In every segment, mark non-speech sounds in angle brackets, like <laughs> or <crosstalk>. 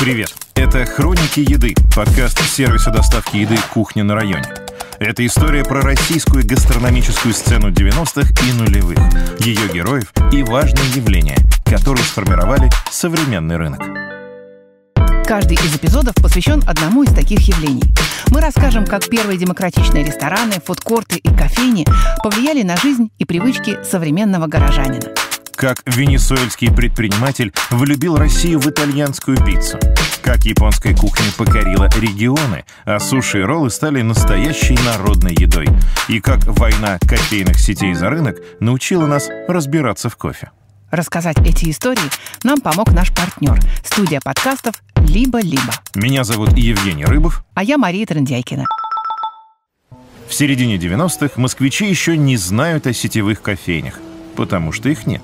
Привет! Это «Хроники еды» — подкаст сервиса доставки еды «Кухня на районе». Это история про российскую гастрономическую сцену 90-х и нулевых, ее героев и важные явления, которые сформировали современный рынок. Каждый из эпизодов посвящен одному из таких явлений. Мы расскажем, как первые демократичные рестораны, фудкорты и кофейни повлияли на жизнь и привычки современного горожанина. Как венесуэльский предприниматель влюбил Россию в итальянскую пиццу. Как японская кухня покорила регионы, а суши и роллы стали настоящей народной едой. И как война кофейных сетей за рынок научила нас разбираться в кофе. Рассказать эти истории нам помог наш партнер – студия подкастов «Либо-либо». Меня зовут Евгений Рыбов. А я Мария Трендяйкина. В середине 90-х москвичи еще не знают о сетевых кофейнях, потому что их нет.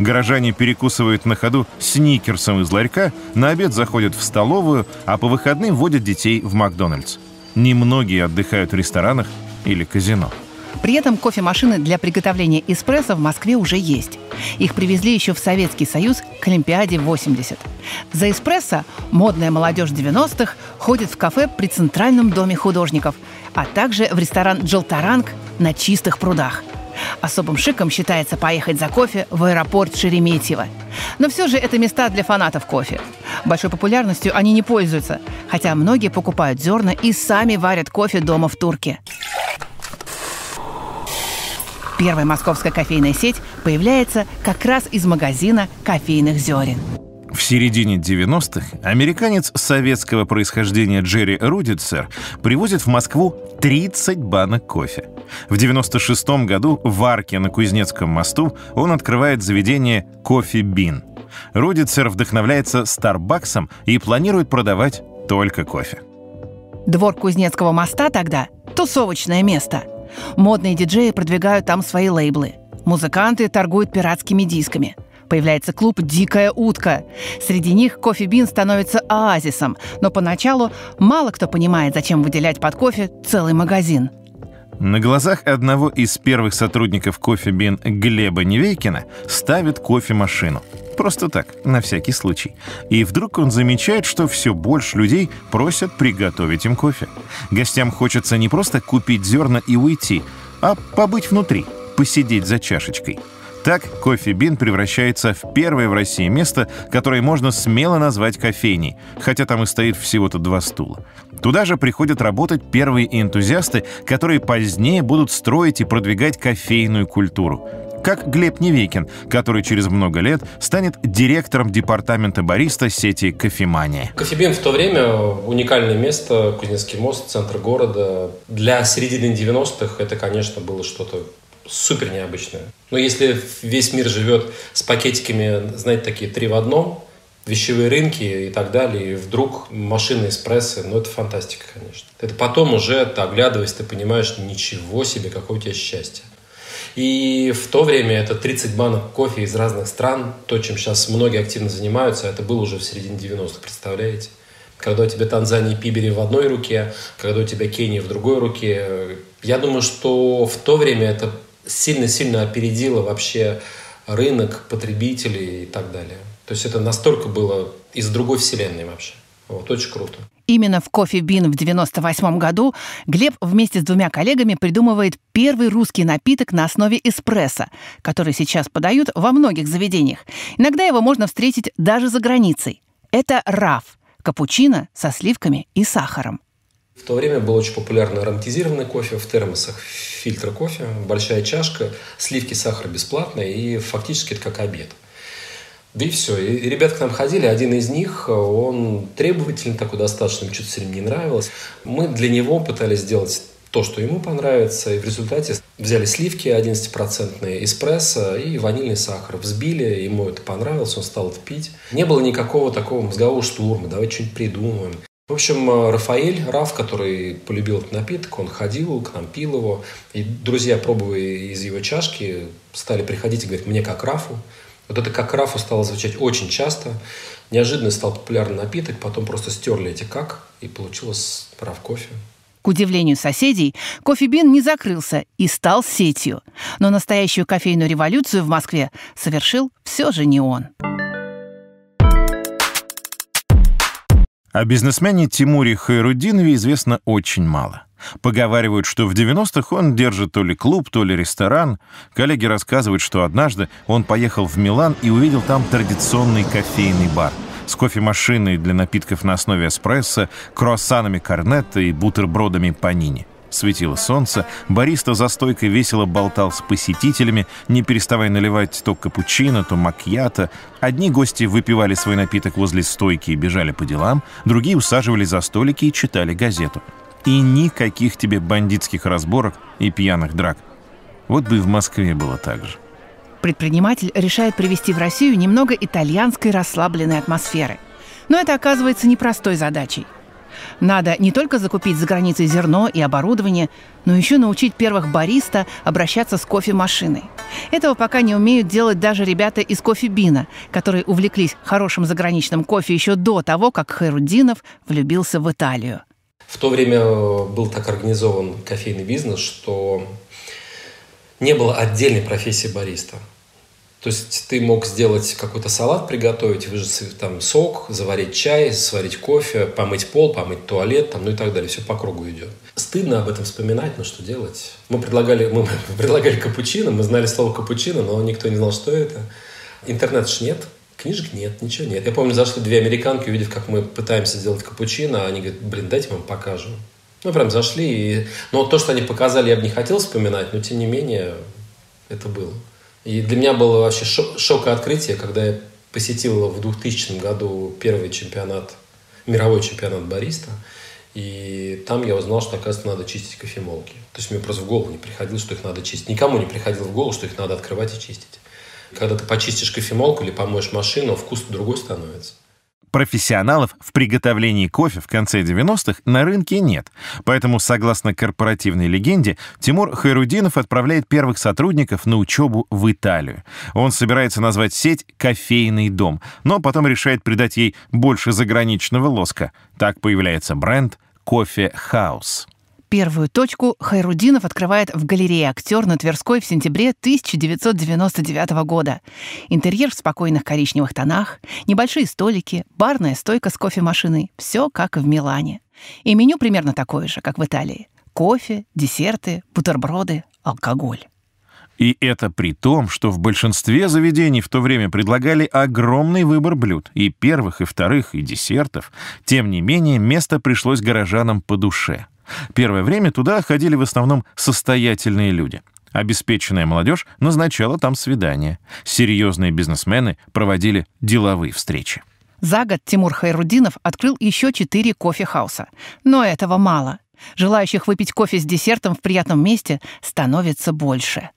Горожане перекусывают на ходу сникерсом из ларька, на обед заходят в столовую, а по выходным водят детей в Макдональдс. Немногие отдыхают в ресторанах или казино. При этом кофемашины для приготовления эспрессо в Москве уже есть. Их привезли еще в Советский Союз к Олимпиаде 80. За эспрессо модная молодежь 90-х ходит в кафе при Центральном доме художников, а также в ресторан «Джелтаранг» на чистых прудах. Особым шиком считается поехать за кофе в аэропорт Шереметьево. Но все же это места для фанатов кофе. Большой популярностью они не пользуются, хотя многие покупают зерна и сами варят кофе дома в турке. Первая московская кофейная сеть появляется как раз из магазина кофейных зерен. В середине 90-х американец советского происхождения Джерри Рудицер привозит в Москву 30 банок кофе. В 96 году в Арке на Кузнецком мосту он открывает заведение «Кофе Бин». Рудицер вдохновляется Старбаксом и планирует продавать только кофе. Двор Кузнецкого моста тогда – тусовочное место – Модные диджеи продвигают там свои лейблы. Музыканты торгуют пиратскими дисками. Появляется клуб «Дикая утка». Среди них кофе Бин становится оазисом, но поначалу мало кто понимает, зачем выделять под кофе целый магазин. На глазах одного из первых сотрудников кофе Бин Глеба Невейкина ставит кофемашину – Просто так, на всякий случай. И вдруг он замечает, что все больше людей просят приготовить им кофе. Гостям хочется не просто купить зерна и уйти, а побыть внутри, посидеть за чашечкой. Так кофе Бин превращается в первое в России место, которое можно смело назвать кофейней, хотя там и стоит всего-то два стула. Туда же приходят работать первые энтузиасты, которые позднее будут строить и продвигать кофейную культуру как Глеб Невейкин, который через много лет станет директором департамента бариста сети «Кофемания». Кофебин в то время уникальное место, Кузнецкий мост, центр города. Для середины 90-х это, конечно, было что-то супер необычное. Но если весь мир живет с пакетиками, знаете, такие три в одном, вещевые рынки и так далее, и вдруг машины эспрессо, ну это фантастика, конечно. Это потом уже, ты оглядываясь, ты понимаешь, ничего себе, какое у тебя счастье. И в то время это 30 банок кофе из разных стран, то, чем сейчас многие активно занимаются, это было уже в середине 90-х, представляете? Когда у тебя Танзания и Пибери в одной руке, когда у тебя Кения в другой руке. Я думаю, что в то время это сильно-сильно опередило вообще рынок, потребителей и так далее. То есть это настолько было из другой вселенной вообще. Вот, очень круто. Именно в кофе Бин в 98 году Глеб вместе с двумя коллегами придумывает первый русский напиток на основе эспрессо, который сейчас подают во многих заведениях. Иногда его можно встретить даже за границей. Это раф – капучино со сливками и сахаром. В то время был очень популярный ароматизированный кофе в термосах, фильтр кофе, большая чашка, сливки, сахар бесплатно, и фактически это как обед – да и все. И ребята к нам ходили, один из них, он требовательный такой достаточно, мне что-то все время не нравилось. Мы для него пытались сделать то, что ему понравится, и в результате взяли сливки 11-процентные, эспрессо и ванильный сахар, взбили, ему это понравилось, он стал это пить. Не было никакого такого мозгового штурма, давай что-нибудь придумаем. В общем, Рафаэль Раф, который полюбил этот напиток, он ходил к нам, пил его. И друзья, пробуя из его чашки, стали приходить и говорить, мне как Рафу. Вот это как рафу стало звучать очень часто. Неожиданно стал популярный напиток, потом просто стерли эти как, и получилось раф кофе. К удивлению соседей, кофебин не закрылся и стал сетью. Но настоящую кофейную революцию в Москве совершил все же не он. О бизнесмене Тимуре Хайрудинове известно очень мало. Поговаривают, что в 90-х он держит то ли клуб, то ли ресторан. Коллеги рассказывают, что однажды он поехал в Милан и увидел там традиционный кофейный бар с кофемашиной для напитков на основе эспрессо, круассанами корнетто и бутербродами панини. Светило солнце, бариста за стойкой весело болтал с посетителями, не переставая наливать то капучино, то макьято. Одни гости выпивали свой напиток возле стойки и бежали по делам, другие усаживались за столики и читали газету. И никаких тебе бандитских разборок и пьяных драк. Вот бы и в Москве было так же. Предприниматель решает привести в Россию немного итальянской расслабленной атмосферы. Но это оказывается непростой задачей – надо не только закупить за границей зерно и оборудование, но еще научить первых бариста обращаться с кофемашиной. Этого пока не умеют делать даже ребята из кофебина, которые увлеклись хорошим заграничным кофе еще до того, как Хайрудинов влюбился в Италию. В то время э, был так организован кофейный бизнес, что не было отдельной профессии бариста. То есть ты мог сделать какой-то салат, приготовить, выжать там сок, заварить чай, сварить кофе, помыть пол, помыть туалет, там, ну и так далее. Все по кругу идет. Стыдно об этом вспоминать, но что делать? Мы предлагали, мы <laughs> предлагали капучино, мы знали слово капучино, но никто не знал, что это. Интернет ж нет, книжек нет, ничего нет. Я помню, зашли две американки, увидев, как мы пытаемся сделать капучино, они говорят, блин, дайте вам покажем. Мы прям зашли, и... но то, что они показали, я бы не хотел вспоминать, но тем не менее это было. И для меня было вообще шок, и открытие, когда я посетил в 2000 году первый чемпионат, мировой чемпионат бариста. И там я узнал, что, оказывается, надо чистить кофемолки. То есть мне просто в голову не приходило, что их надо чистить. Никому не приходило в голову, что их надо открывать и чистить. Когда ты почистишь кофемолку или помоешь машину, вкус другой становится. Профессионалов в приготовлении кофе в конце 90-х на рынке нет, поэтому, согласно корпоративной легенде, Тимур Хайрудинов отправляет первых сотрудников на учебу в Италию. Он собирается назвать сеть «Кофейный дом», но потом решает придать ей больше заграничного лоска. Так появляется бренд «Кофе Хаус». Первую точку Хайрудинов открывает в галерее «Актер» на Тверской в сентябре 1999 года. Интерьер в спокойных коричневых тонах, небольшие столики, барная стойка с кофемашиной. Все как в Милане. И меню примерно такое же, как в Италии. Кофе, десерты, бутерброды, алкоголь. И это при том, что в большинстве заведений в то время предлагали огромный выбор блюд, и первых, и вторых, и десертов. Тем не менее, место пришлось горожанам по душе — Первое время туда ходили в основном состоятельные люди. Обеспеченная молодежь назначала там свидания. Серьезные бизнесмены проводили деловые встречи. За год Тимур Хайрудинов открыл еще четыре кофе-хауса. Но этого мало. Желающих выпить кофе с десертом в приятном месте становится больше.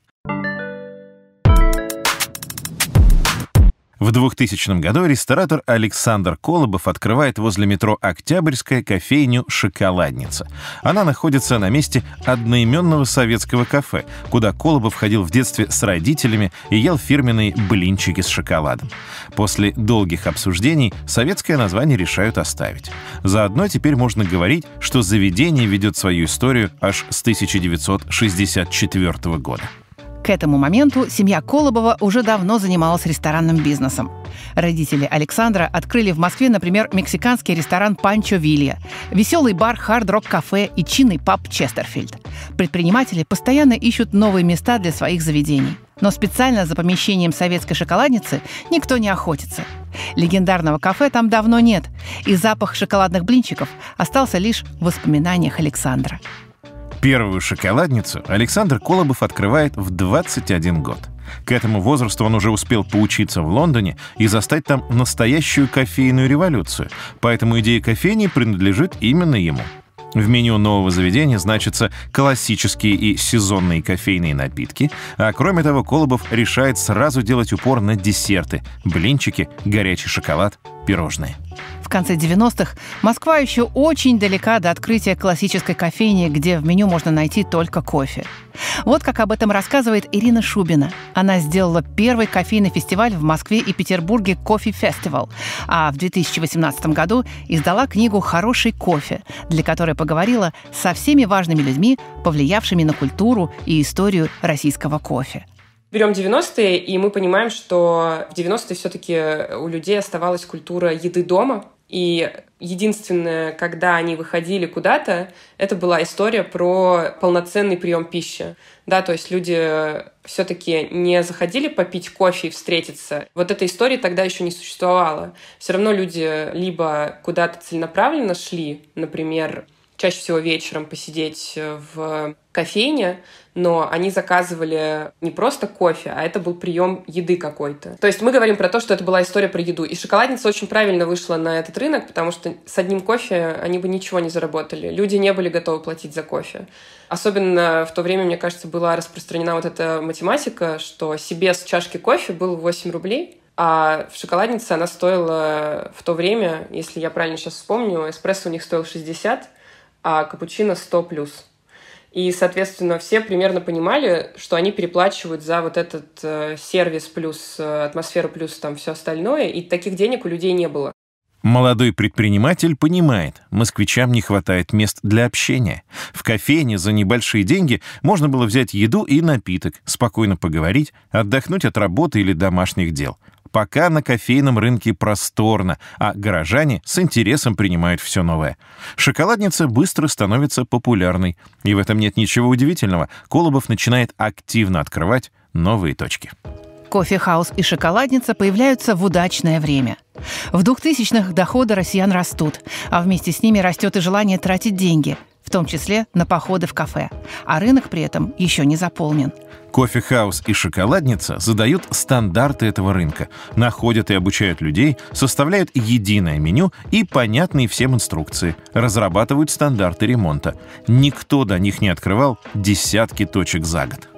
В 2000 году ресторатор Александр Колобов открывает возле метро Октябрьская кофейню «Шоколадница». Она находится на месте одноименного советского кафе, куда Колобов ходил в детстве с родителями и ел фирменные блинчики с шоколадом. После долгих обсуждений советское название решают оставить. Заодно теперь можно говорить, что заведение ведет свою историю аж с 1964 года. К этому моменту семья Колобова уже давно занималась ресторанным бизнесом. Родители Александра открыли в Москве, например, мексиканский ресторан «Панчо Вилья», веселый бар «Хард Рок Кафе» и чинный паб «Честерфильд». Предприниматели постоянно ищут новые места для своих заведений. Но специально за помещением советской шоколадницы никто не охотится. Легендарного кафе там давно нет, и запах шоколадных блинчиков остался лишь в воспоминаниях Александра. Первую шоколадницу Александр Колобов открывает в 21 год. К этому возрасту он уже успел поучиться в Лондоне и застать там настоящую кофейную революцию, поэтому идея кофейни принадлежит именно ему. В меню нового заведения значатся классические и сезонные кофейные напитки, а кроме того Колобов решает сразу делать упор на десерты – блинчики, горячий шоколад, пирожные конце 90-х Москва еще очень далека до открытия классической кофейни, где в меню можно найти только кофе. Вот как об этом рассказывает Ирина Шубина. Она сделала первый кофейный фестиваль в Москве и Петербурге «Кофе Фестивал», а в 2018 году издала книгу «Хороший кофе», для которой поговорила со всеми важными людьми, повлиявшими на культуру и историю российского кофе берем 90-е, и мы понимаем, что в 90-е все-таки у людей оставалась культура еды дома, И единственное, когда они выходили куда-то, это была история про полноценный прием пищи. Да, то есть люди все-таки не заходили попить кофе и встретиться. Вот этой истории тогда еще не существовало. Все равно люди либо куда-то целенаправленно шли, например, чаще всего вечером посидеть в кофейне, но они заказывали не просто кофе, а это был прием еды какой-то. То есть мы говорим про то, что это была история про еду. И шоколадница очень правильно вышла на этот рынок, потому что с одним кофе они бы ничего не заработали. Люди не были готовы платить за кофе. Особенно в то время, мне кажется, была распространена вот эта математика, что себе с чашки кофе был 8 рублей, а в шоколаднице она стоила в то время, если я правильно сейчас вспомню, эспрессо у них стоил 60, а капучино 100 плюс. И, соответственно, все примерно понимали, что они переплачивают за вот этот э, сервис плюс э, атмосферу плюс там все остальное, и таких денег у людей не было. Молодой предприниматель понимает, москвичам не хватает мест для общения. В кофейне за небольшие деньги можно было взять еду и напиток, спокойно поговорить, отдохнуть от работы или домашних дел – пока на кофейном рынке просторно, а горожане с интересом принимают все новое. Шоколадница быстро становится популярной. И в этом нет ничего удивительного. Колобов начинает активно открывать новые точки. Кофе-хаус и шоколадница появляются в удачное время. В 2000-х доходы россиян растут, а вместе с ними растет и желание тратить деньги, в том числе на походы в кафе. А рынок при этом еще не заполнен. Кофе-хаус и шоколадница задают стандарты этого рынка, находят и обучают людей, составляют единое меню и понятные всем инструкции, разрабатывают стандарты ремонта. Никто до них не открывал десятки точек за год.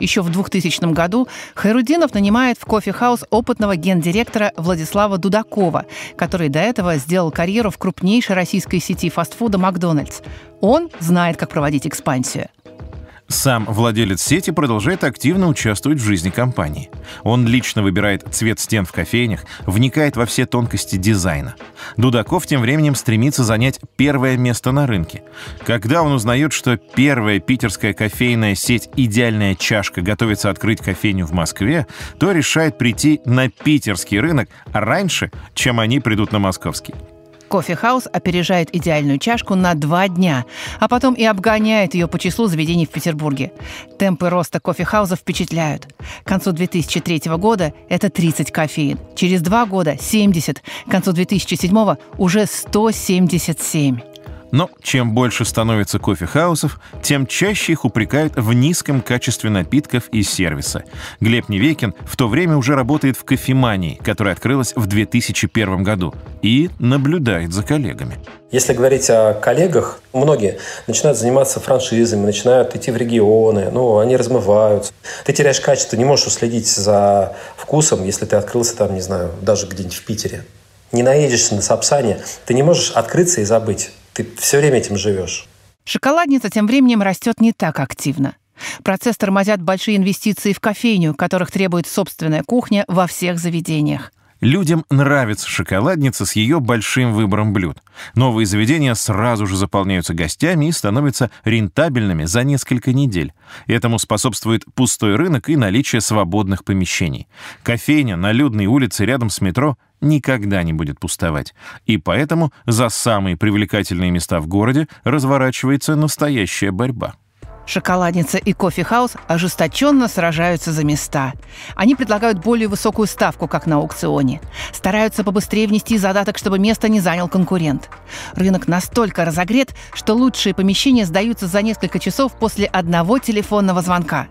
Еще в 2000 году Хайрудинов нанимает в кофе-хаус опытного гендиректора Владислава Дудакова, который до этого сделал карьеру в крупнейшей российской сети фастфуда «Макдональдс». Он знает, как проводить экспансию. Сам владелец сети продолжает активно участвовать в жизни компании. Он лично выбирает цвет стен в кофейнях, вникает во все тонкости дизайна. Дудаков тем временем стремится занять первое место на рынке. Когда он узнает, что первая питерская кофейная сеть «Идеальная чашка» готовится открыть кофейню в Москве, то решает прийти на питерский рынок раньше, чем они придут на московский. Кофе-хаус опережает идеальную чашку на два дня, а потом и обгоняет ее по числу заведений в Петербурге. Темпы роста кофе-хауза впечатляют. К концу 2003 года это 30 кофеин, через два года – 70, к концу 2007 уже 177. Но чем больше становится кофе-хаусов, тем чаще их упрекают в низком качестве напитков и сервиса. Глеб Невекин в то время уже работает в кофемании, которая открылась в 2001 году, и наблюдает за коллегами. Если говорить о коллегах, многие начинают заниматься франшизами, начинают идти в регионы, ну, они размываются. Ты теряешь качество, не можешь уследить за вкусом, если ты открылся там, не знаю, даже где-нибудь в Питере. Не наедешься на Сапсане, ты не можешь открыться и забыть. Ты все время этим живешь. Шоколадница тем временем растет не так активно. Процесс тормозят большие инвестиции в кофейню, которых требует собственная кухня во всех заведениях. Людям нравится шоколадница с ее большим выбором блюд. Новые заведения сразу же заполняются гостями и становятся рентабельными за несколько недель. Этому способствует пустой рынок и наличие свободных помещений. Кофейня на людной улице рядом с метро никогда не будет пустовать. И поэтому за самые привлекательные места в городе разворачивается настоящая борьба. Шоколадница и кофе-хаус ожесточенно сражаются за места. Они предлагают более высокую ставку, как на аукционе. Стараются побыстрее внести задаток, чтобы место не занял конкурент. Рынок настолько разогрет, что лучшие помещения сдаются за несколько часов после одного телефонного звонка.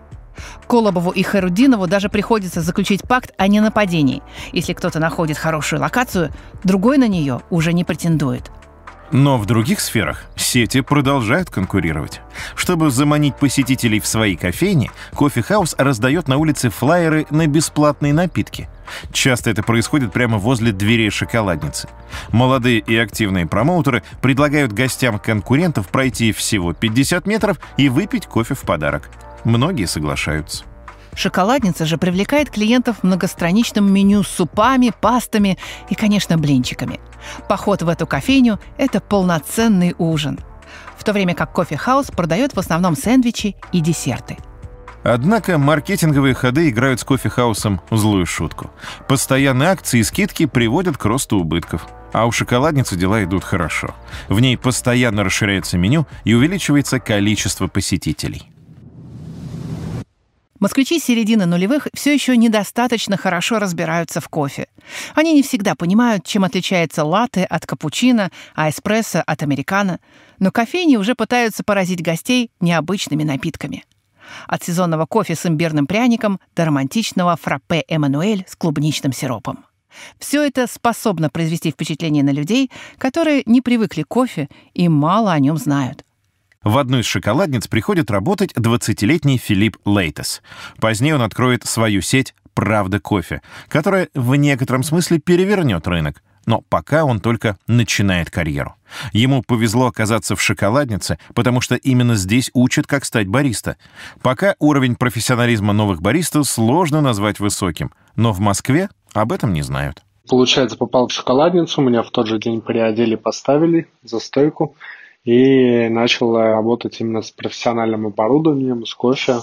Колобову и Харудинову даже приходится заключить пакт о ненападении. Если кто-то находит хорошую локацию, другой на нее уже не претендует. Но в других сферах сети продолжают конкурировать. Чтобы заманить посетителей в свои кофейни, кофе-хаус раздает на улице флаеры на бесплатные напитки. Часто это происходит прямо возле дверей шоколадницы. Молодые и активные промоутеры предлагают гостям конкурентов пройти всего 50 метров и выпить кофе в подарок. Многие соглашаются. Шоколадница же привлекает клиентов многостраничным меню с супами, пастами и, конечно, блинчиками. Поход в эту кофейню – это полноценный ужин. В то время как кофе-хаус продает в основном сэндвичи и десерты. Однако маркетинговые ходы играют с кофехаусом в злую шутку. Постоянные акции и скидки приводят к росту убытков. А у шоколадницы дела идут хорошо. В ней постоянно расширяется меню и увеличивается количество посетителей. Москвичи середины нулевых все еще недостаточно хорошо разбираются в кофе. Они не всегда понимают, чем отличается латте от капучино, а эспрессо от американо. Но кофейни уже пытаются поразить гостей необычными напитками. От сезонного кофе с имбирным пряником до романтичного фраппе «Эммануэль» с клубничным сиропом. Все это способно произвести впечатление на людей, которые не привыкли к кофе и мало о нем знают. В одну из шоколадниц приходит работать 20-летний Филипп Лейтес. Позднее он откроет свою сеть «Правда кофе», которая в некотором смысле перевернет рынок. Но пока он только начинает карьеру. Ему повезло оказаться в шоколаднице, потому что именно здесь учат, как стать бариста. Пока уровень профессионализма новых баристов сложно назвать высоким, но в Москве об этом не знают. Получается, попал в шоколадницу, меня в тот же день приодели, поставили за стойку и начал работать именно с профессиональным оборудованием, с кофе.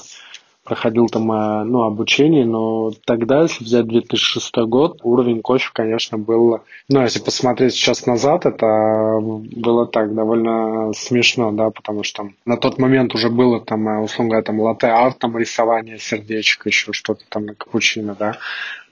Проходил там э, ну, обучение, но тогда, если взять 2006 год, уровень кофе, конечно, был... Ну, если посмотреть сейчас назад, это было так довольно смешно, да, потому что на тот момент уже было там, э, условно говоря, там латте-арт, там рисование сердечек, еще что-то там на капучино, да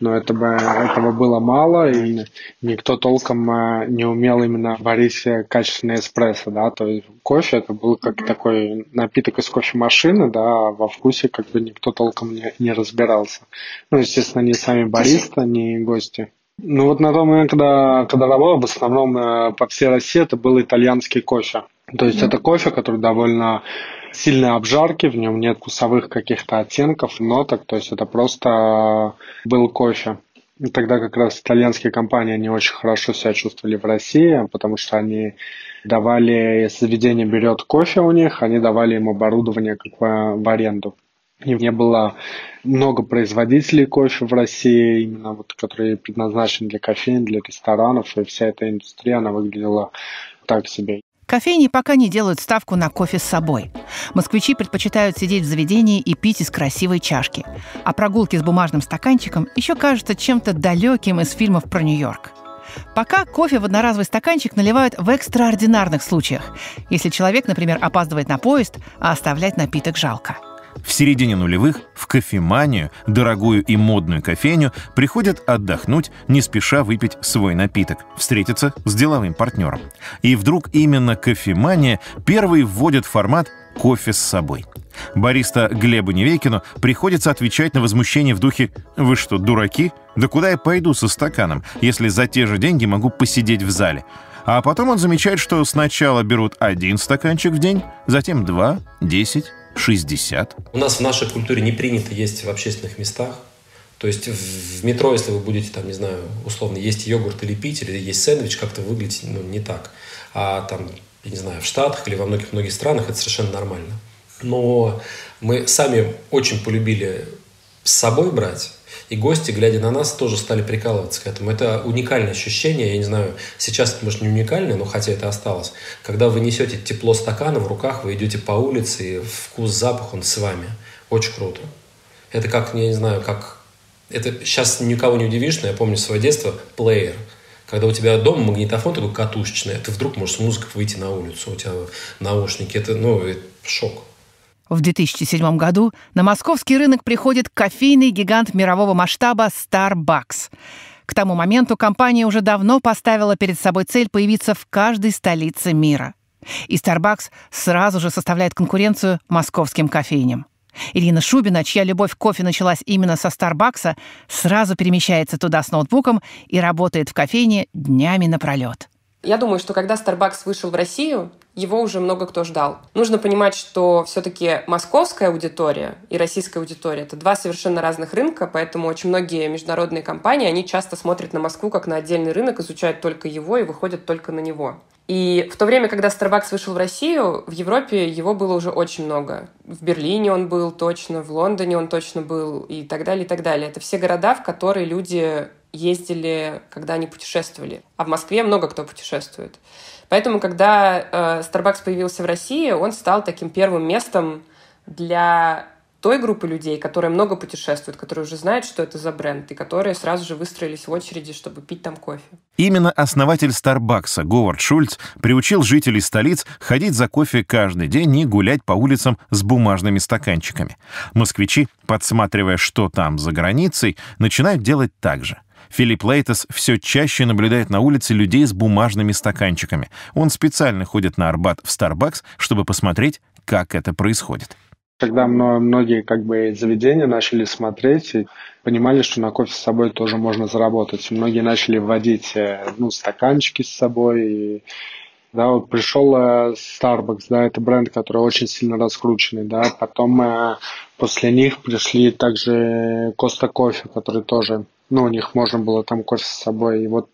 но это бы, этого было мало, и никто толком э, не умел именно варить качественный эспрессо, да, то есть кофе это был как такой напиток из кофемашины, да, а во вкусе как бы никто толком не, не разбирался. Ну, естественно, не сами бариста, не гости. Ну вот на том момент, когда, когда работал, в основном э, по всей России это был итальянский кофе. То есть mm-hmm. это кофе, который довольно сильной обжарки, в нем нет вкусовых каких-то оттенков, ноток, то есть это просто был кофе. И тогда как раз итальянские компании, они очень хорошо себя чувствовали в России, потому что они давали, если заведение берет кофе у них, они давали им оборудование как бы в аренду. И не было много производителей кофе в России, именно вот, которые предназначены для кофеин, для ресторанов, и вся эта индустрия, она выглядела так себе. Кофейни пока не делают ставку на кофе с собой. Москвичи предпочитают сидеть в заведении и пить из красивой чашки. А прогулки с бумажным стаканчиком еще кажутся чем-то далеким из фильмов про Нью-Йорк. Пока кофе в одноразовый стаканчик наливают в экстраординарных случаях, если человек, например, опаздывает на поезд, а оставлять напиток жалко – в середине нулевых в кофеманию, дорогую и модную кофейню, приходят отдохнуть, не спеша выпить свой напиток, встретиться с деловым партнером. И вдруг именно кофемания первый вводит формат «кофе с собой». Бариста Глебу Невейкину приходится отвечать на возмущение в духе «Вы что, дураки? Да куда я пойду со стаканом, если за те же деньги могу посидеть в зале?» А потом он замечает, что сначала берут один стаканчик в день, затем два, десять, 60. У нас в нашей культуре не принято есть в общественных местах. То есть в метро, если вы будете, там, не знаю, условно, есть йогурт или пить, или есть сэндвич, как-то выглядит ну, не так. А там, я не знаю, в Штатах или во многих-многих странах это совершенно нормально. Но мы сами очень полюбили с собой брать, и гости, глядя на нас, тоже стали прикалываться к этому. Это уникальное ощущение, я не знаю, сейчас это, может, не уникальное, но хотя это осталось. Когда вы несете тепло стакана в руках, вы идете по улице, и вкус, запах, он с вами. Очень круто. Это как, я не знаю, как... Это сейчас никого не удивишь, но я помню свое детство, плеер. Когда у тебя дома магнитофон такой катушечный, ты вдруг можешь с музыкой выйти на улицу, у тебя наушники, это, ну, это шок. В 2007 году на московский рынок приходит кофейный гигант мирового масштаба Starbucks. К тому моменту компания уже давно поставила перед собой цель появиться в каждой столице мира. И Starbucks сразу же составляет конкуренцию московским кофейням. Ирина Шубина, чья любовь к кофе началась именно со Старбакса, сразу перемещается туда с ноутбуком и работает в кофейне днями напролет. Я думаю, что когда Starbucks вышел в Россию, его уже много кто ждал. Нужно понимать, что все-таки московская аудитория и российская аудитория — это два совершенно разных рынка, поэтому очень многие международные компании, они часто смотрят на Москву как на отдельный рынок, изучают только его и выходят только на него. И в то время, когда Starbucks вышел в Россию, в Европе его было уже очень много. В Берлине он был точно, в Лондоне он точно был и так далее, и так далее. Это все города, в которые люди ездили, когда они путешествовали. А в Москве много кто путешествует. Поэтому, когда э, Starbucks появился в России, он стал таким первым местом для той группы людей, которая много путешествует, которые уже знают, что это за бренд, и которые сразу же выстроились в очереди, чтобы пить там кофе. Именно основатель Старбакса Говард Шульц приучил жителей столиц ходить за кофе каждый день и гулять по улицам с бумажными стаканчиками. Москвичи, подсматривая, что там за границей, начинают делать так же. Филипп Лейтес все чаще наблюдает на улице людей с бумажными стаканчиками. Он специально ходит на Арбат в Starbucks, чтобы посмотреть, как это происходит. Когда многие как бы заведения начали смотреть и понимали, что на кофе с собой тоже можно заработать. Многие начали вводить э, ну, стаканчики с собой. И, да, вот пришел э, Starbucks, да, это бренд, который очень сильно раскрученный, да. Потом э, после них пришли также Коста Кофе, который тоже, ну, у них можно было там кофе с собой. И вот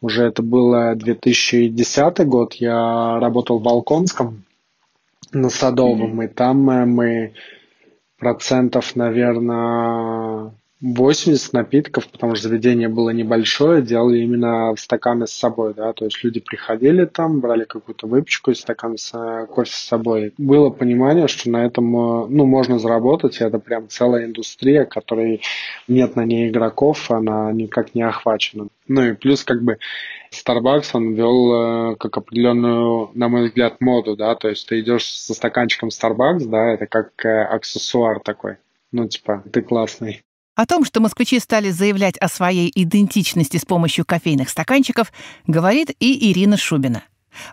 уже это было 2010 год, я работал в Балконском, на Садовом, и там мы процентов, наверное, 80 напитков, потому что заведение было небольшое, делали именно в стаканы с собой, да, то есть люди приходили там, брали какую-то выпечку и стакан с э, кофе с собой. Было понимание, что на этом, э, ну, можно заработать, и это прям целая индустрия, которой нет на ней игроков, она никак не охвачена. Ну и плюс как бы Starbucks, он вел э, как определенную, на мой взгляд, моду, да, то есть ты идешь со стаканчиком Starbucks, да, это как аксессуар такой. Ну, типа, ты классный. О том, что москвичи стали заявлять о своей идентичности с помощью кофейных стаканчиков, говорит и Ирина Шубина.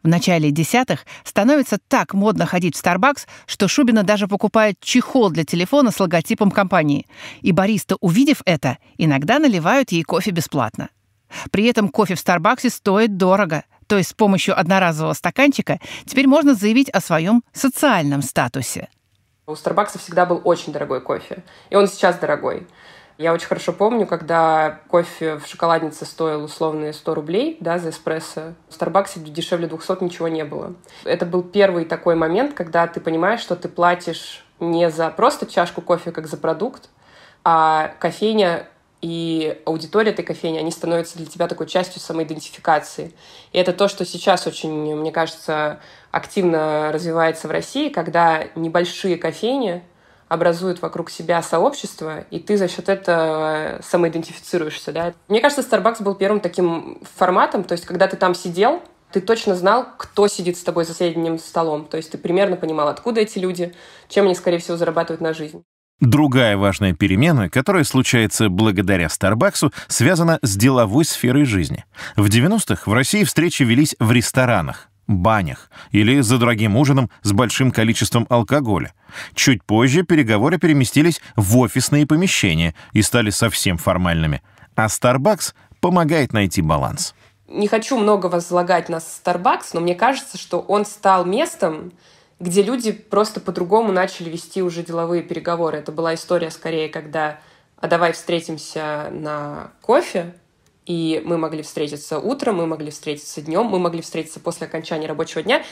В начале десятых становится так модно ходить в Starbucks, что Шубина даже покупает чехол для телефона с логотипом компании. И бариста, увидев это, иногда наливают ей кофе бесплатно. При этом кофе в Старбаксе стоит дорого. То есть с помощью одноразового стаканчика теперь можно заявить о своем социальном статусе. У Старбакса всегда был очень дорогой кофе. И он сейчас дорогой. Я очень хорошо помню, когда кофе в шоколаднице стоил условные 100 рублей да, за эспрессо. В Старбаксе дешевле 200 ничего не было. Это был первый такой момент, когда ты понимаешь, что ты платишь не за просто чашку кофе, как за продукт, а кофейня и аудитория этой кофейни, они становятся для тебя такой частью самоидентификации. И это то, что сейчас очень, мне кажется, активно развивается в России, когда небольшие кофейни образуют вокруг себя сообщество, и ты за счет этого самоидентифицируешься. Да? Мне кажется, Starbucks был первым таким форматом, то есть когда ты там сидел, ты точно знал, кто сидит с тобой за соседним столом. То есть ты примерно понимал, откуда эти люди, чем они, скорее всего, зарабатывают на жизнь. Другая важная перемена, которая случается благодаря Старбаксу, связана с деловой сферой жизни. В 90-х в России встречи велись в ресторанах, банях или за дорогим ужином с большим количеством алкоголя. Чуть позже переговоры переместились в офисные помещения и стали совсем формальными. А Starbucks помогает найти баланс. Не хочу много возлагать на Starbucks, но мне кажется, что он стал местом, где люди просто по-другому начали вести уже деловые переговоры. Это была история скорее, когда «а давай встретимся на кофе», и мы могли встретиться утром, мы могли встретиться днем, мы могли встретиться после окончания рабочего дня.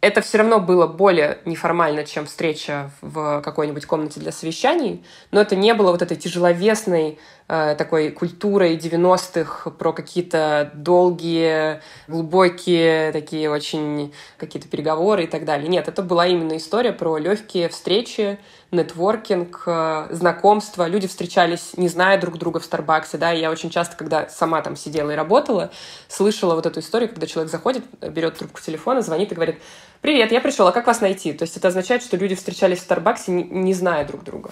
Это все равно было более неформально, чем встреча в какой-нибудь комнате для совещаний, но это не было вот этой тяжеловесной такой культурой 90-х про какие-то долгие, глубокие, такие очень какие-то переговоры и так далее. Нет, это была именно история про легкие встречи, нетворкинг, э, знакомства. Люди встречались, не зная друг друга в Старбаксе, да, и я очень часто, когда сама там сидела и работала, слышала вот эту историю, когда человек заходит, берет трубку телефона, звонит и говорит, привет, я пришел, а как вас найти? То есть это означает, что люди встречались в Старбаксе, не, не зная друг друга.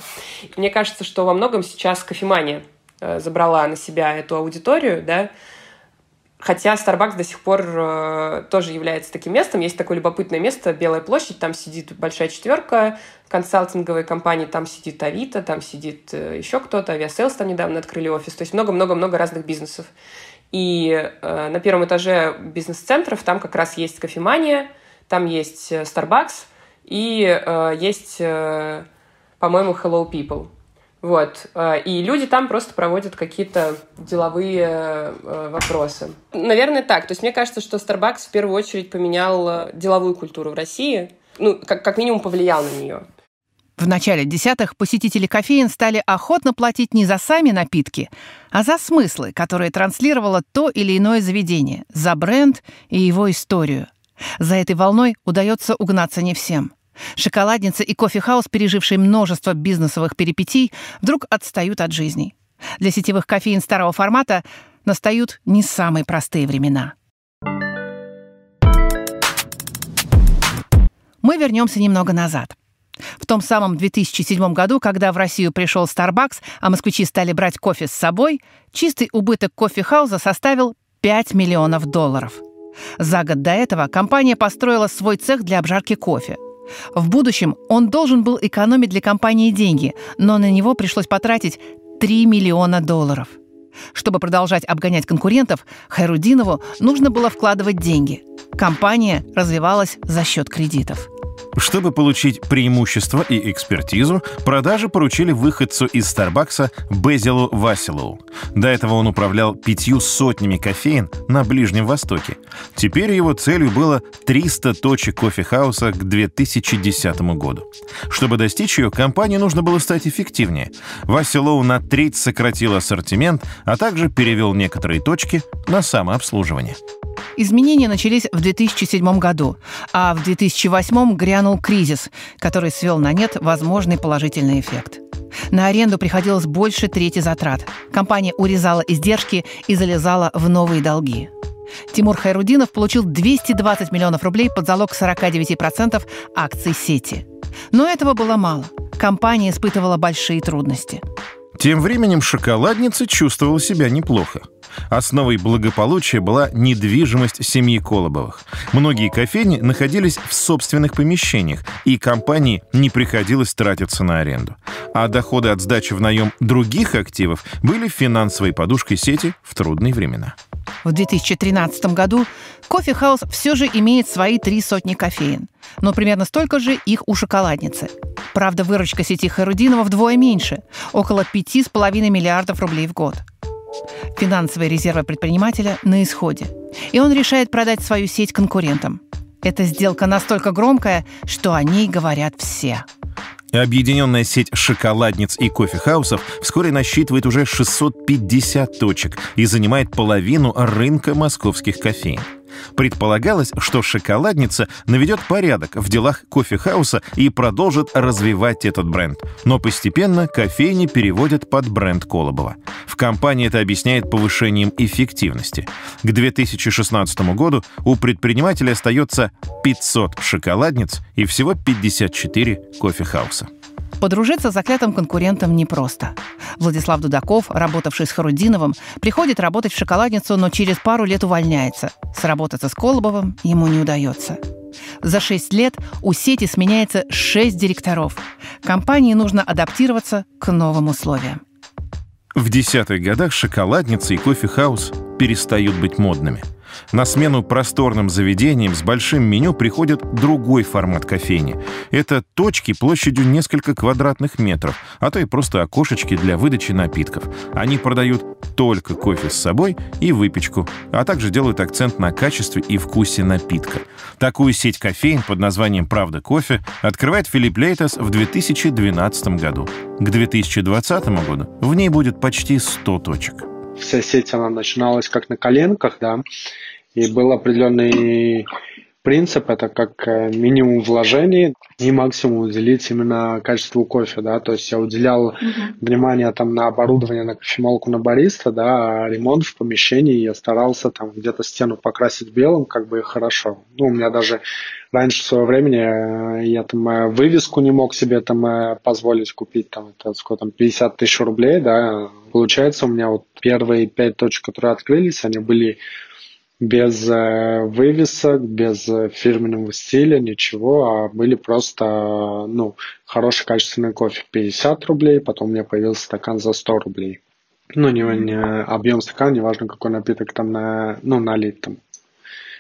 Мне кажется, что во многом сейчас кофемания э, забрала на себя эту аудиторию, да, Хотя Starbucks до сих пор э, тоже является таким местом. Есть такое любопытное место, Белая площадь, там сидит большая четверка консалтинговой компании, там сидит Авито, там сидит э, еще кто-то, Авиаселс там недавно открыли офис. То есть много-много-много разных бизнесов. И э, на первом этаже бизнес-центров там как раз есть кофемания, там есть э, Starbucks и э, есть, э, по-моему, Hello People. Вот. Э, и люди там просто проводят какие-то деловые э, вопросы. Наверное, так. То есть мне кажется, что Starbucks в первую очередь поменял э, деловую культуру в России. Ну, как, как минимум повлиял на нее. В начале десятых посетители кофеин стали охотно платить не за сами напитки, а за смыслы, которые транслировало то или иное заведение, за бренд и его историю. За этой волной удается угнаться не всем – Шоколадницы и кофехаус, пережившие множество бизнесовых перипетий, вдруг отстают от жизни. Для сетевых кофеин старого формата настают не самые простые времена. Мы вернемся немного назад. В том самом 2007 году, когда в Россию пришел Starbucks, а москвичи стали брать кофе с собой, чистый убыток кофехауза составил 5 миллионов долларов. За год до этого компания построила свой цех для обжарки кофе. В будущем он должен был экономить для компании деньги, но на него пришлось потратить 3 миллиона долларов. Чтобы продолжать обгонять конкурентов, Хайрудинову нужно было вкладывать деньги. Компания развивалась за счет кредитов. Чтобы получить преимущество и экспертизу, продажи поручили выходцу из Старбакса Безилу Василову. До этого он управлял пятью сотнями кофеин на Ближнем Востоке. Теперь его целью было 300 точек кофехауса к 2010 году. Чтобы достичь ее, компании нужно было стать эффективнее. Василоу на треть сократил ассортимент, а также перевел некоторые точки на самообслуживание. Изменения начались в 2007 году, а в 2008 грянул кризис, который свел на нет возможный положительный эффект. На аренду приходилось больше трети затрат. Компания урезала издержки и залезала в новые долги. Тимур Хайрудинов получил 220 миллионов рублей под залог 49% акций сети. Но этого было мало. Компания испытывала большие трудности. Тем временем шоколадница чувствовала себя неплохо. Основой благополучия была недвижимость семьи Колобовых. Многие кофейни находились в собственных помещениях, и компании не приходилось тратиться на аренду. А доходы от сдачи в наем других активов были финансовой подушкой сети в трудные времена. В 2013 году кофе-хаус все же имеет свои три сотни кофеин, но примерно столько же их у шоколадницы. Правда, выручка сети Хайрудинова вдвое меньше – около 5,5 миллиардов рублей в год. Финансовые резервы предпринимателя на исходе. И он решает продать свою сеть конкурентам. Эта сделка настолько громкая, что о ней говорят все. Объединенная сеть шоколадниц и кофехаусов вскоре насчитывает уже 650 точек и занимает половину рынка московских кофеин. Предполагалось, что шоколадница наведет порядок в делах кофехауса и продолжит развивать этот бренд. Но постепенно кофейни переводят под бренд Колобова. В компании это объясняет повышением эффективности. К 2016 году у предпринимателя остается 500 шоколадниц и всего 54 кофехауса. Подружиться с заклятым конкурентом непросто. Владислав Дудаков, работавший с Харудиновым, приходит работать в шоколадницу, но через пару лет увольняется. Сработаться с Колобовым ему не удается. За шесть лет у сети сменяется шесть директоров. Компании нужно адаптироваться к новым условиям. В десятых годах шоколадница и кофехаус перестают быть модными – на смену просторным заведениям с большим меню приходит другой формат кофейни. Это точки площадью несколько квадратных метров, а то и просто окошечки для выдачи напитков. Они продают только кофе с собой и выпечку, а также делают акцент на качестве и вкусе напитка. Такую сеть кофеин под названием «Правда кофе» открывает Филипп Лейтас в 2012 году. К 2020 году в ней будет почти 100 точек вся сеть, она начиналась как на коленках, да, и был определенный принцип, это как э, минимум вложений и максимум уделить именно качеству кофе, да, то есть я уделял uh-huh. внимание там на оборудование, на кофемолку, на бариста, да, а ремонт в помещении я старался там где-то стену покрасить белым, как бы хорошо. Ну, у меня даже раньше в свое время э, я там э, вывеску не мог себе там позволить купить, там, это сколько там, 50 тысяч рублей, да, получается у меня вот первые пять точек, которые открылись, они были без э, вывесок, без э, фирменного стиля, ничего, а были просто, ну, хороший качественный кофе. 50 рублей, потом у меня появился стакан за 100 рублей. Ну, не, не объем стакана, неважно, какой напиток там на, ну, налит там.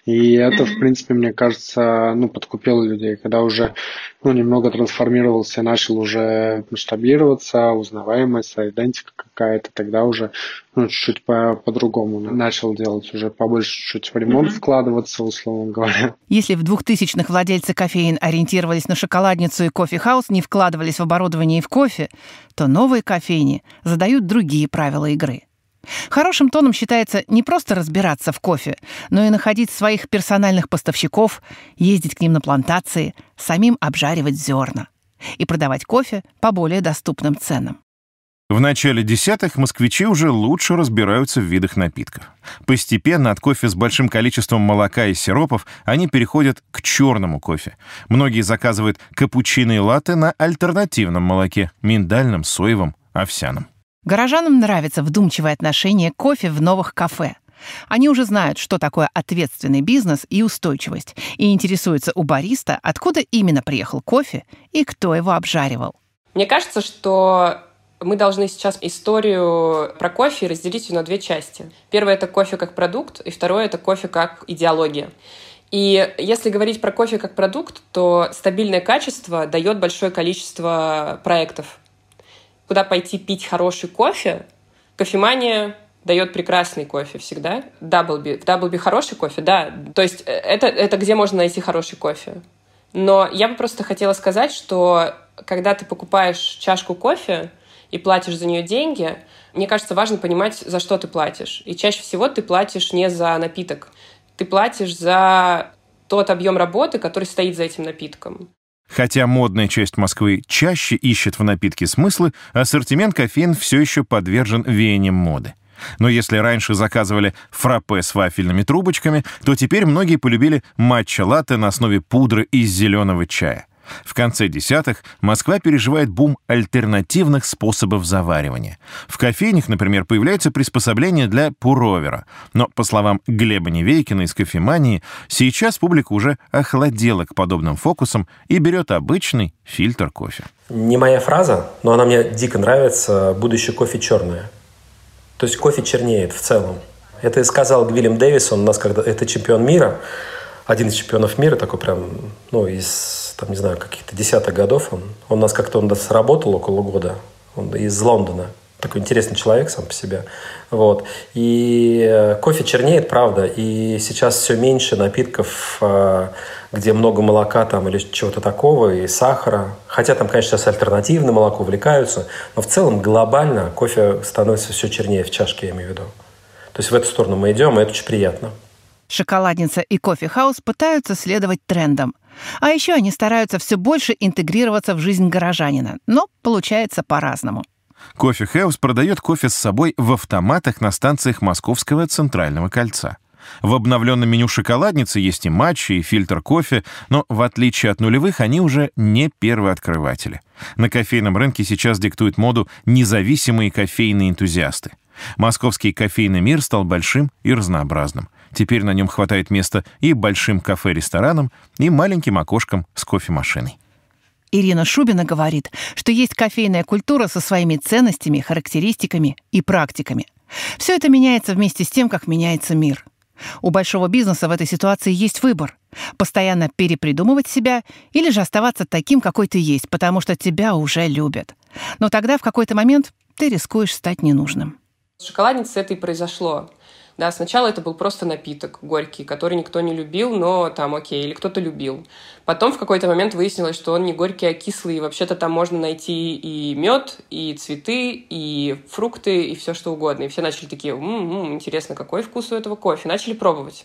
И это, в принципе, мне кажется, ну, подкупило людей, когда уже ну, немного трансформировался, начал уже масштабироваться, узнаваемость, идентика какая-то, тогда уже ну, чуть-чуть по- по-другому начал делать, уже побольше чуть в ремонт вкладываться, условно говоря. Если в 2000-х владельцы кофеин ориентировались на шоколадницу и кофе-хаус, не вкладывались в оборудование и в кофе, то новые кофейни задают другие правила игры. Хорошим тоном считается не просто разбираться в кофе, но и находить своих персональных поставщиков, ездить к ним на плантации, самим обжаривать зерна и продавать кофе по более доступным ценам. В начале десятых москвичи уже лучше разбираются в видах напитков. Постепенно от кофе с большим количеством молока и сиропов они переходят к черному кофе. Многие заказывают капучино и латте на альтернативном молоке – миндальном, соевом, овсяном. Горожанам нравится вдумчивое отношение кофе в новых кафе. Они уже знают, что такое ответственный бизнес и устойчивость, и интересуются у бариста, откуда именно приехал кофе и кто его обжаривал. Мне кажется, что мы должны сейчас историю про кофе разделить на две части. Первое — это кофе как продукт, и второе — это кофе как идеология. И если говорить про кофе как продукт, то стабильное качество дает большое количество проектов. Куда пойти пить хороший кофе? Кофемания дает прекрасный кофе всегда. Даблби. В Даблби хороший кофе, да. То есть э, это, это где можно найти хороший кофе. Но я бы просто хотела сказать, что когда ты покупаешь чашку кофе, и платишь за нее деньги, мне кажется, важно понимать, за что ты платишь. И чаще всего ты платишь не за напиток. Ты платишь за тот объем работы, который стоит за этим напитком. Хотя модная часть Москвы чаще ищет в напитке смыслы, ассортимент кофеин все еще подвержен веяниям моды. Но если раньше заказывали фраппе с вафельными трубочками, то теперь многие полюбили матча-латте на основе пудры из зеленого чая. В конце десятых Москва переживает бум альтернативных способов заваривания. В кофейнях, например, появляются приспособления для пуровера. Но, по словам Глеба Невейкина из кофемании, сейчас публика уже охладела к подобным фокусам и берет обычный фильтр кофе. Не моя фраза, но она мне дико нравится. Будущее кофе черное. То есть кофе чернеет в целом. Это сказал Гвильям Дэвисон, у нас когда это чемпион мира, один из чемпионов мира, такой прям, ну, из там, не знаю, каких-то десятых годов. Он, он нас как-то он нас работал около года. Он из Лондона. Такой интересный человек сам по себе. Вот. И э, кофе чернеет, правда. И сейчас все меньше напитков, э, где много молока там или чего-то такого, и сахара. Хотя там, конечно, сейчас альтернативное молоко увлекаются. Но в целом глобально кофе становится все чернее в чашке, я имею в виду. То есть в эту сторону мы идем, и это очень приятно. Шоколадница и кофе-хаус пытаются следовать трендам. А еще они стараются все больше интегрироваться в жизнь горожанина, но получается по-разному. Кофе-хаус продает кофе с собой в автоматах на станциях Московского центрального кольца. В обновленном меню шоколадницы есть и матча, и фильтр кофе, но в отличие от нулевых они уже не первые открыватели. На кофейном рынке сейчас диктуют моду независимые кофейные энтузиасты. Московский кофейный мир стал большим и разнообразным. Теперь на нем хватает места и большим кафе-ресторанам, и маленьким окошкам с кофемашиной. Ирина Шубина говорит, что есть кофейная культура со своими ценностями, характеристиками и практиками. Все это меняется вместе с тем, как меняется мир. У большого бизнеса в этой ситуации есть выбор. Постоянно перепридумывать себя или же оставаться таким, какой ты есть, потому что тебя уже любят. Но тогда в какой-то момент ты рискуешь стать ненужным. С шоколадницей это и произошло. Да, сначала это был просто напиток горький, который никто не любил, но там окей, или кто-то любил. Потом в какой-то момент выяснилось, что он не горький, а кислый, и вообще-то там можно найти и мед, и цветы, и фрукты, и все что угодно. И все начали такие, м-м, интересно, какой вкус у этого кофе? Начали пробовать.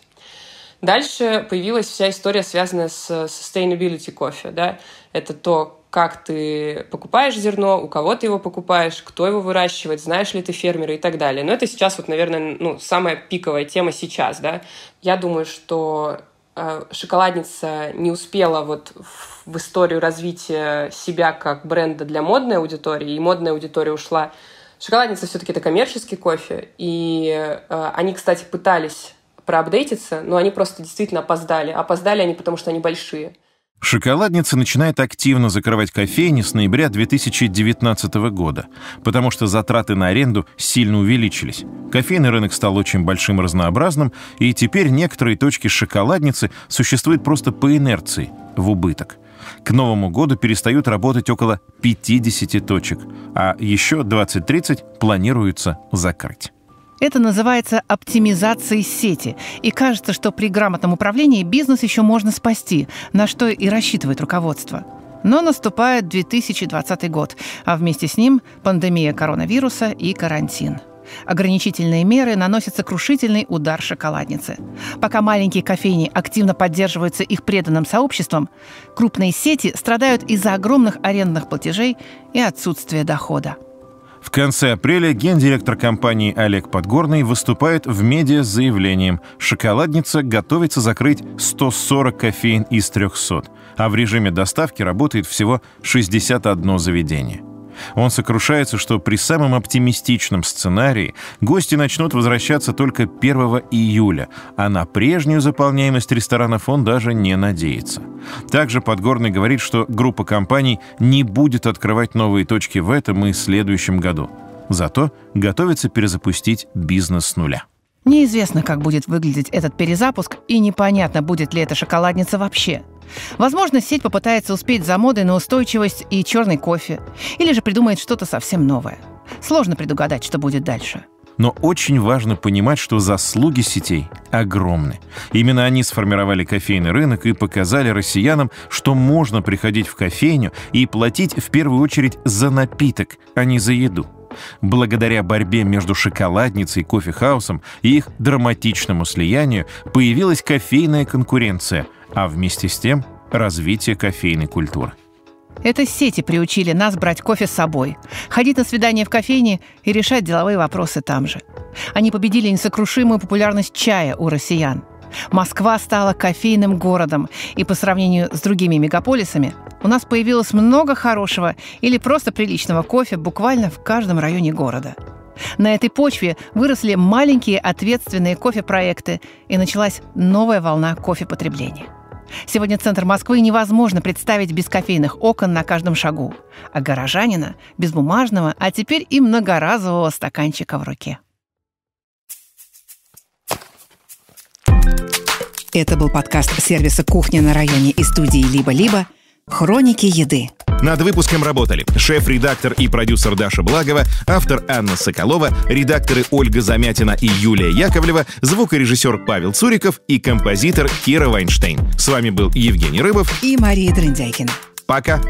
Дальше появилась вся история, связанная с sustainability кофе. Да? Это то, как ты покупаешь зерно, у кого ты его покупаешь, кто его выращивает, знаешь ли ты фермера и так далее. Но это сейчас вот, наверное, ну, самая пиковая тема сейчас, да. Я думаю, что э, шоколадница не успела вот в историю развития себя как бренда для модной аудитории, и модная аудитория ушла. Шоколадница все-таки это коммерческий кофе, и э, они, кстати, пытались проапдейтиться, но они просто действительно опоздали. Опоздали они, потому что они большие. Шоколадница начинает активно закрывать кофейни с ноября 2019 года, потому что затраты на аренду сильно увеличились. Кофейный рынок стал очень большим и разнообразным, и теперь некоторые точки шоколадницы существуют просто по инерции, в убыток. К Новому году перестают работать около 50 точек, а еще 20-30 планируется закрыть. Это называется оптимизацией сети. И кажется, что при грамотном управлении бизнес еще можно спасти, на что и рассчитывает руководство. Но наступает 2020 год, а вместе с ним пандемия коронавируса и карантин. Ограничительные меры наносят сокрушительный удар шоколаднице. Пока маленькие кофейни активно поддерживаются их преданным сообществом, крупные сети страдают из-за огромных арендных платежей и отсутствия дохода. В конце апреля гендиректор компании Олег Подгорный выступает в медиа с заявлением «Шоколадница готовится закрыть 140 кофеин из 300, а в режиме доставки работает всего 61 заведение». Он сокрушается, что при самом оптимистичном сценарии гости начнут возвращаться только 1 июля, а на прежнюю заполняемость ресторанов он даже не надеется. Также Подгорный говорит, что группа компаний не будет открывать новые точки в этом и следующем году. Зато готовится перезапустить бизнес с нуля. Неизвестно, как будет выглядеть этот перезапуск, и непонятно, будет ли эта шоколадница вообще – Возможно, сеть попытается успеть за модой на устойчивость и черный кофе, или же придумает что-то совсем новое. Сложно предугадать, что будет дальше. Но очень важно понимать, что заслуги сетей огромны. Именно они сформировали кофейный рынок и показали россиянам, что можно приходить в кофейню и платить в первую очередь за напиток, а не за еду. Благодаря борьбе между шоколадницей и кофехаусом и их драматичному слиянию появилась кофейная конкуренция, а вместе с тем развитие кофейной культуры. Это сети приучили нас брать кофе с собой, ходить на свидания в кофейне и решать деловые вопросы там же. Они победили несокрушимую популярность чая у россиян. Москва стала кофейным городом, и по сравнению с другими мегаполисами у нас появилось много хорошего или просто приличного кофе буквально в каждом районе города. На этой почве выросли маленькие ответственные кофе-проекты, и началась новая волна кофе-потребления. Сегодня центр Москвы невозможно представить без кофейных окон на каждом шагу, а горожанина без бумажного, а теперь и многоразового стаканчика в руке. Это был подкаст сервиса «Кухня на районе» и студии «Либо-либо» «Хроники еды». Над выпуском работали шеф-редактор и продюсер Даша Благова, автор Анна Соколова, редакторы Ольга Замятина и Юлия Яковлева, звукорежиссер Павел Цуриков и композитор Кира Вайнштейн. С вами был Евгений Рыбов и Мария Дрендяйкина. Пока!